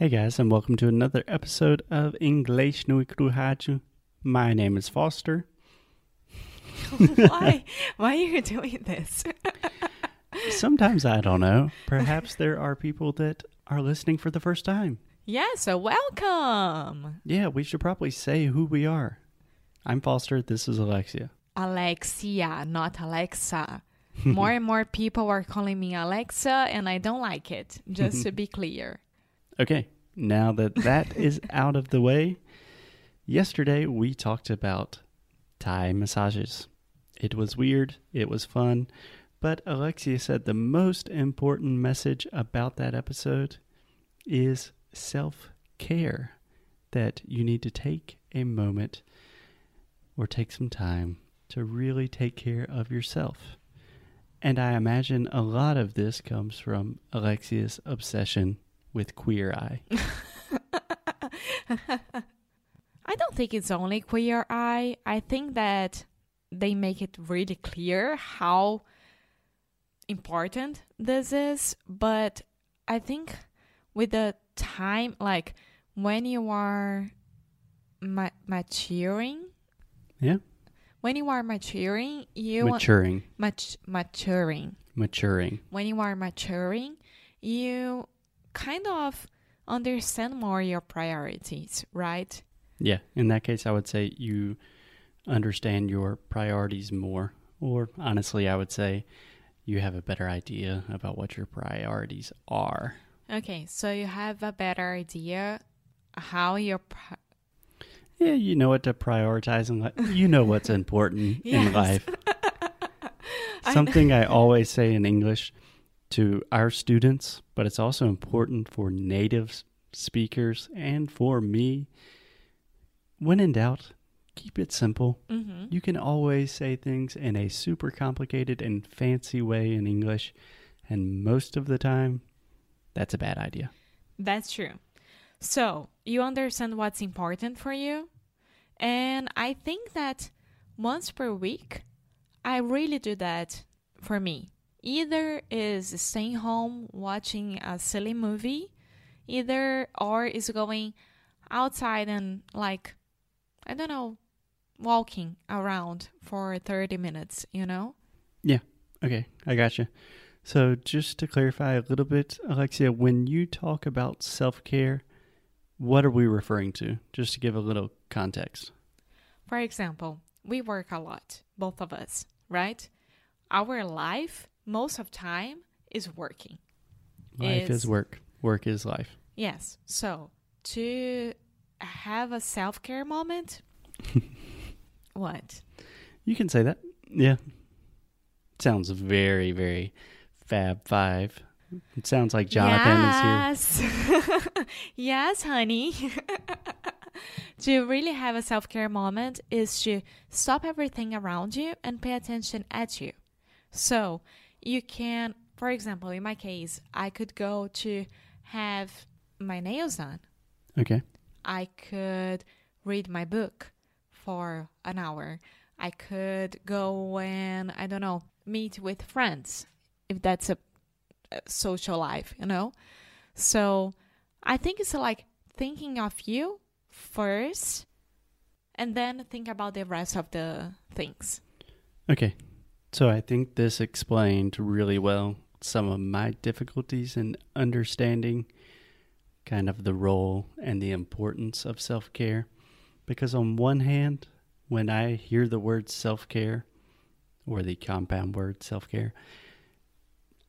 Hey guys, and welcome to another episode of English no Rádio. My name is Foster. why? Why are you doing this? Sometimes I don't know. Perhaps there are people that are listening for the first time. yeah, so welcome. Yeah, we should probably say who we are. I'm Foster. This is Alexia. Alexia, not Alexa. More and more people are calling me Alexa, and I don't like it, just to be clear. Okay, now that that is out of the way, yesterday we talked about Thai massages. It was weird, it was fun, but Alexia said the most important message about that episode is self care. That you need to take a moment or take some time to really take care of yourself. And I imagine a lot of this comes from Alexia's obsession with Queer Eye. I don't think it's only Queer Eye. I think that they make it really clear how important this is, but I think with the time, like when you are ma- maturing, Yeah? when you are maturing, you Maturing. mat- maturing. Maturing. When you are maturing, you kind of understand more your priorities, right? Yeah. In that case, I would say you understand your priorities more. Or honestly, I would say you have a better idea about what your priorities are. Okay, so you have a better idea how your Yeah, you know what to prioritize in life. You know what's important in life. I Something I always say in English to our students, but it's also important for native speakers and for me. When in doubt, keep it simple. Mhm. You can always say things in a super complicated and fancy way in English, and most of the time, that's a bad idea. That's true. So you understand what's important for you. And I think that once per week, I really do that for me. Either is staying home watching a silly movie, either or is going outside and like, I don't know, walking around for 30 minutes, you know? Yeah. Okay, I gotcha. So, just to clarify a little bit, Alexia, when you talk about self care, what are we referring to? Just to give a little context. For example, we work a lot, both of us, right? Our life, most of time, is working. Life is Is- work, work is life. Yes. So to have a self care moment, what? You can say that. Yeah. Sounds very, very Fab Five. It sounds like Jonathan is here. yes. yes, honey. to really have a self care moment is to stop everything around you and pay attention at you. So you can, for example, in my case, I could go to have my nails done. Okay. I could read my book for an hour. I could go and, I don't know, meet with friends if that's a, a social life, you know? So I think it's like thinking of you first and then think about the rest of the things. Okay. So I think this explained really well some of my difficulties in understanding kind of the role and the importance of self care. Because, on one hand, when I hear the word self care or the compound word self care,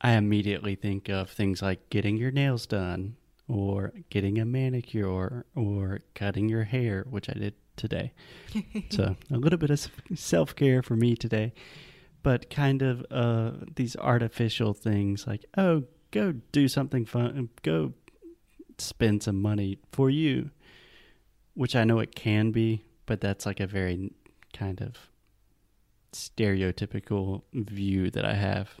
I immediately think of things like getting your nails done or getting a manicure or cutting your hair, which I did today. so, a little bit of self care for me today but kind of uh, these artificial things like, oh, go do something fun, go spend some money for you, which I know it can be, but that's like a very kind of stereotypical view that I have.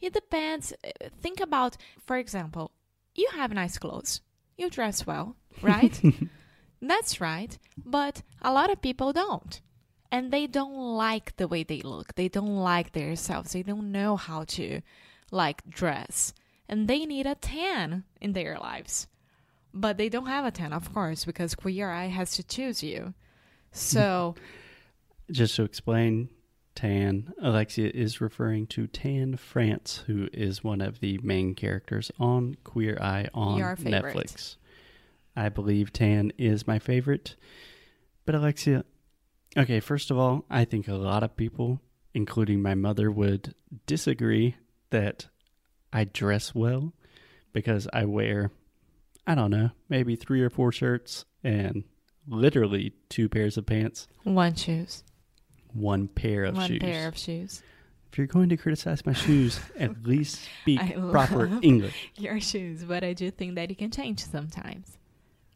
It depends. Uh, Think about, for example, you have nice clothes, you dress well, right? That's right. But a lot of people don't. And they don't like the way they look. They don't like themselves. They don't know how to like dress. And they need a tan in their lives. but they don't have a tan, of course, because Queer Eye has to choose you. So, Just to explain, Tan, Alexia is referring to Tan France, who is one of the main characters on Queer Eye on. Netflix. I believe Tan is my favorite. But Alexia, okay, first of all, I think a lot of people, including my mother, would disagree that I dress well because I wear, I don't know, maybe three or four shirts and literally two pairs of pants, one shoes, one pair of one shoes. pair of shoes. If you're going to criticize my shoes, at least speak I proper English. Your shoes, but I do think that you can change sometimes.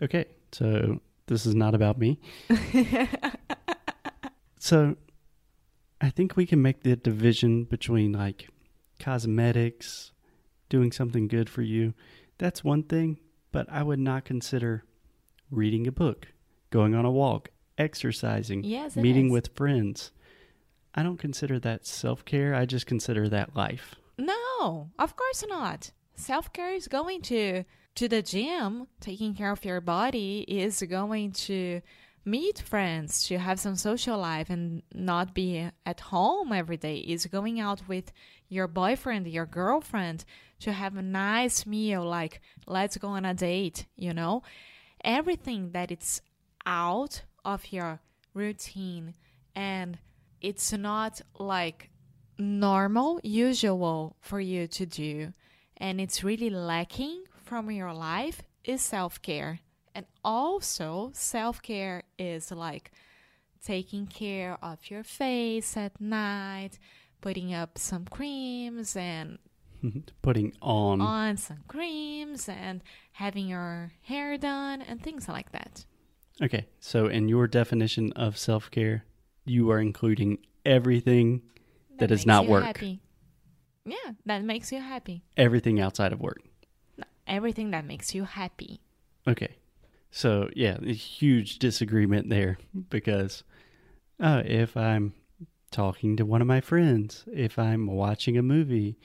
Okay, so this is not about me. So I think we can make the division between like cosmetics, doing something good for you. That's one thing, but I would not consider reading a book, going on a walk, exercising, yes, meeting is. with friends. I don't consider that self care. I just consider that life. No, of course not. Self care is going to to the gym, taking care of your body is going to meet friends, to have some social life and not be at home every day. Is going out with your boyfriend, your girlfriend to have a nice meal like let's go on a date, you know? Everything that it's out of your routine and it's not like normal, usual for you to do, and it's really lacking from your life is self care. And also, self care is like taking care of your face at night, putting up some creams and Putting on on some creams and having your hair done and things like that. Okay, so in your definition of self care, you are including everything That does not work. Happy. Yeah, that makes you happy. everything outside of work. No, everything that makes you happy. Okay. So, yeah, a huge disagreement there because uh, if I'm talking to one of my friends, if I'm watching a movie,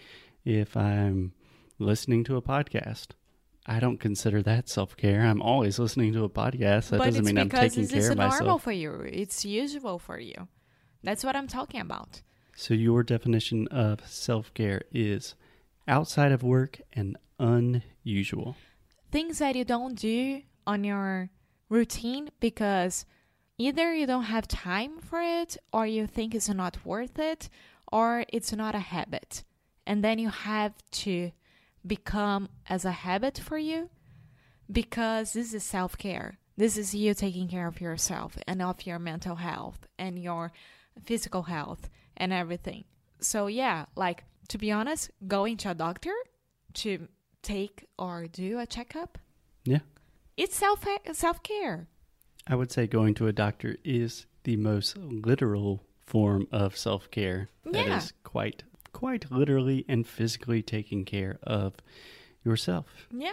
if I'm listening to a podcast, I don't consider that self care. I'm always listening to a podcast. That but doesn't it's mean I'm because taking it's, care it's of normal for you. It's usual for you. That's what I'm talking about. So, your definition of self care is outside of work and unusual. Things that you don't do on your routine because either you don't have time for it or you think it's not worth it or it's not a habit. And then you have to become as a habit for you because this is self care. This is you taking care of yourself and of your mental health and your physical health and everything. So, yeah, like to be honest, going to a doctor to take or do a checkup, Yeah. It's self self care. I would say going to a doctor is the most literal form of self care. That Yeah. is quite quite literally and physically taking care of yourself. Yeah.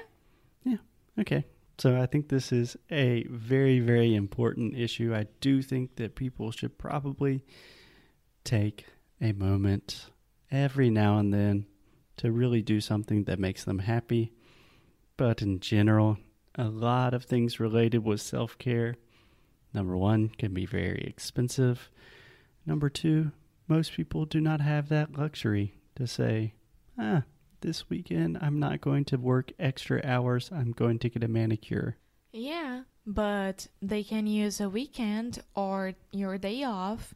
Yeah. Okay. So I think this is a very, very important issue. I do think that people should probably take a moment every now and then to really do something that makes them happy. But in general, a lot of things related with self care, number one, can be very expensive. Number two, most people do not have that luxury to say, ah, this weekend I'm not going to work extra hours. I'm going to get a manicure. Yeah, but they can use a weekend or your day off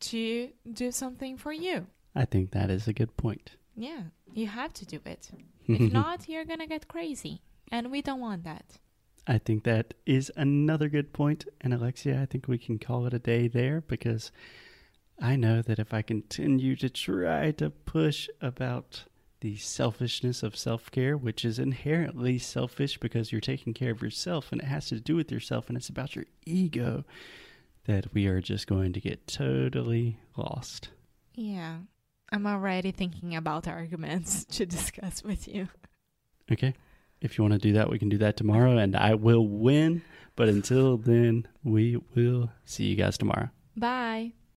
to do something for you. I think that is a good point. Yeah, you have to do it. If not, you're gonna get crazy. And we don't want that. I think that is another good point. And Alexia, I think we can call it a day there because I know that if I continue to try to push about the selfishness of self care, which is inherently selfish because you're taking care of yourself and it has to do with yourself and it's about your ego, that we are just going to get totally lost. Yeah, I'm already thinking about arguments to discuss with you. Okay. If you want to do that, we can do that tomorrow and I will win. But until then, we will see you guys tomorrow. Bye.